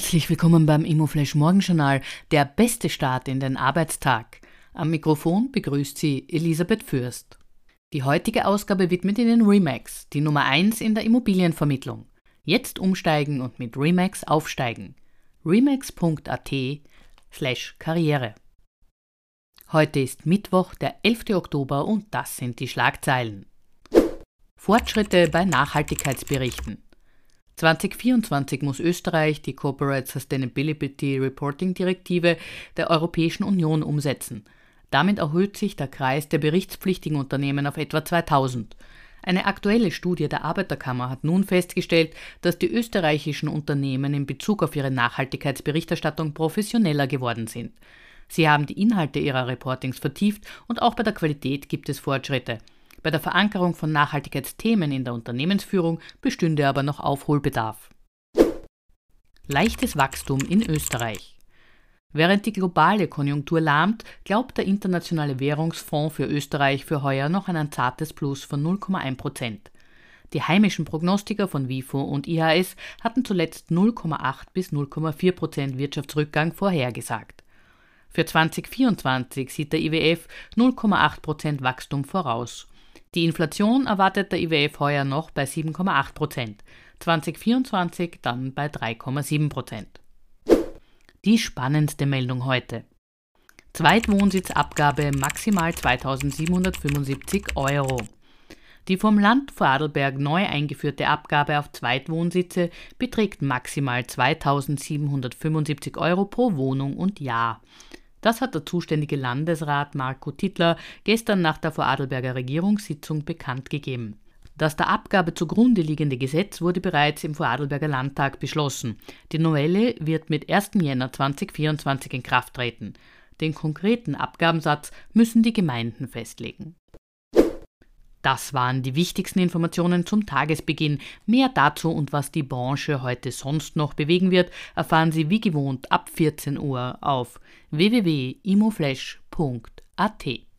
Herzlich willkommen beim Immoflash Morgenjournal, der beste Start in den Arbeitstag. Am Mikrofon begrüßt Sie Elisabeth Fürst. Die heutige Ausgabe widmet Ihnen Remax, die Nummer 1 in der Immobilienvermittlung. Jetzt umsteigen und mit Remax aufsteigen. remax.at slash Karriere. Heute ist Mittwoch, der 11. Oktober und das sind die Schlagzeilen. Fortschritte bei Nachhaltigkeitsberichten. 2024 muss Österreich die Corporate Sustainability Reporting Direktive der Europäischen Union umsetzen. Damit erhöht sich der Kreis der berichtspflichtigen Unternehmen auf etwa 2000. Eine aktuelle Studie der Arbeiterkammer hat nun festgestellt, dass die österreichischen Unternehmen in Bezug auf ihre Nachhaltigkeitsberichterstattung professioneller geworden sind. Sie haben die Inhalte ihrer Reportings vertieft und auch bei der Qualität gibt es Fortschritte. Bei der Verankerung von Nachhaltigkeitsthemen in der Unternehmensführung bestünde aber noch Aufholbedarf. Leichtes Wachstum in Österreich. Während die globale Konjunktur lahmt, glaubt der Internationale Währungsfonds für Österreich für heuer noch an ein zartes Plus von 0,1 Prozent. Die heimischen Prognostiker von WIFO und IHS hatten zuletzt 0,8 bis 0,4 Prozent Wirtschaftsrückgang vorhergesagt. Für 2024 sieht der IWF 0,8 Prozent Wachstum voraus die Inflation erwartet der IWF heuer noch bei 7,8 Prozent, 2024 dann bei 3,7 Prozent. Die spannendste Meldung heute. Zweitwohnsitzabgabe maximal 2775 Euro. Die vom Land Vorarlberg neu eingeführte Abgabe auf Zweitwohnsitze beträgt maximal 2775 Euro pro Wohnung und Jahr. Das hat der zuständige Landesrat Marco Tittler gestern nach der Vorarlberger Regierungssitzung bekannt gegeben. Das der Abgabe zugrunde liegende Gesetz wurde bereits im Vorarlberger Landtag beschlossen. Die Novelle wird mit 1. Jänner 2024 in Kraft treten. Den konkreten Abgabensatz müssen die Gemeinden festlegen. Das waren die wichtigsten Informationen zum Tagesbeginn. Mehr dazu und was die Branche heute sonst noch bewegen wird, erfahren Sie wie gewohnt ab 14 Uhr auf www.imoflash.at.